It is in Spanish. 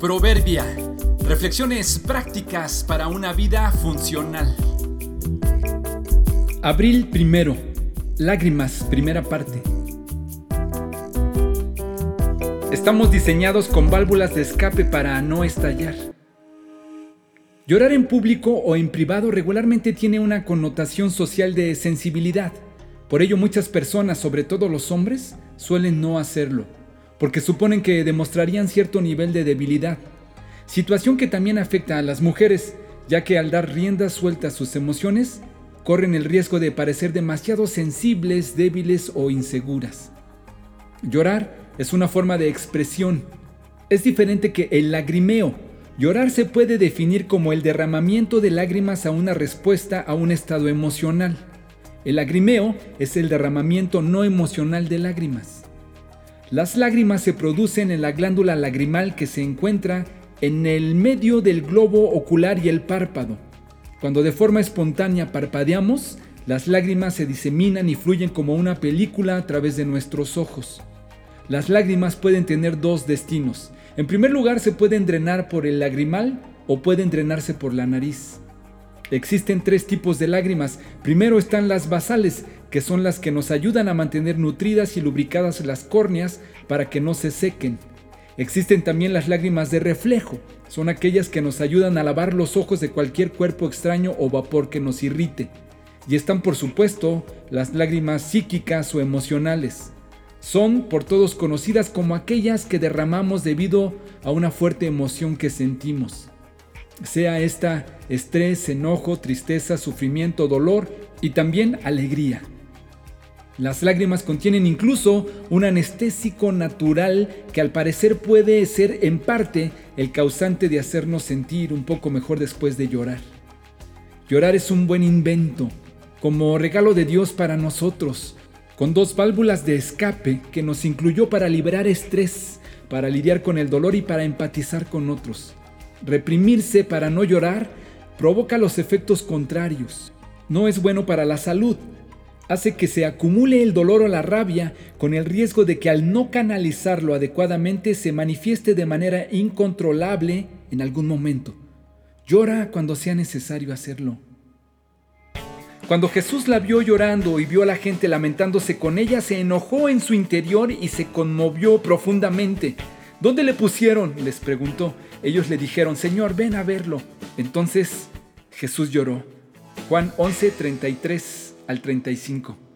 Proverbia. Reflexiones prácticas para una vida funcional. Abril primero. Lágrimas, primera parte. Estamos diseñados con válvulas de escape para no estallar. Llorar en público o en privado regularmente tiene una connotación social de sensibilidad. Por ello muchas personas, sobre todo los hombres, suelen no hacerlo porque suponen que demostrarían cierto nivel de debilidad, situación que también afecta a las mujeres, ya que al dar rienda suelta a sus emociones, corren el riesgo de parecer demasiado sensibles, débiles o inseguras. Llorar es una forma de expresión. Es diferente que el lagrimeo. Llorar se puede definir como el derramamiento de lágrimas a una respuesta a un estado emocional. El lagrimeo es el derramamiento no emocional de lágrimas. Las lágrimas se producen en la glándula lagrimal que se encuentra en el medio del globo ocular y el párpado. Cuando de forma espontánea parpadeamos, las lágrimas se diseminan y fluyen como una película a través de nuestros ojos. Las lágrimas pueden tener dos destinos. En primer lugar, se pueden drenar por el lagrimal o pueden drenarse por la nariz. Existen tres tipos de lágrimas. Primero están las basales, que son las que nos ayudan a mantener nutridas y lubricadas las córneas para que no se sequen. Existen también las lágrimas de reflejo, son aquellas que nos ayudan a lavar los ojos de cualquier cuerpo extraño o vapor que nos irrite. Y están por supuesto las lágrimas psíquicas o emocionales. Son por todos conocidas como aquellas que derramamos debido a una fuerte emoción que sentimos sea esta estrés, enojo, tristeza, sufrimiento, dolor y también alegría. Las lágrimas contienen incluso un anestésico natural que al parecer puede ser en parte el causante de hacernos sentir un poco mejor después de llorar. Llorar es un buen invento, como regalo de Dios para nosotros, con dos válvulas de escape que nos incluyó para liberar estrés, para lidiar con el dolor y para empatizar con otros. Reprimirse para no llorar provoca los efectos contrarios. No es bueno para la salud. Hace que se acumule el dolor o la rabia con el riesgo de que al no canalizarlo adecuadamente se manifieste de manera incontrolable en algún momento. Llora cuando sea necesario hacerlo. Cuando Jesús la vio llorando y vio a la gente lamentándose con ella, se enojó en su interior y se conmovió profundamente. ¿Dónde le pusieron? les preguntó. Ellos le dijeron, Señor, ven a verlo. Entonces Jesús lloró. Juan 11, 33 al 35.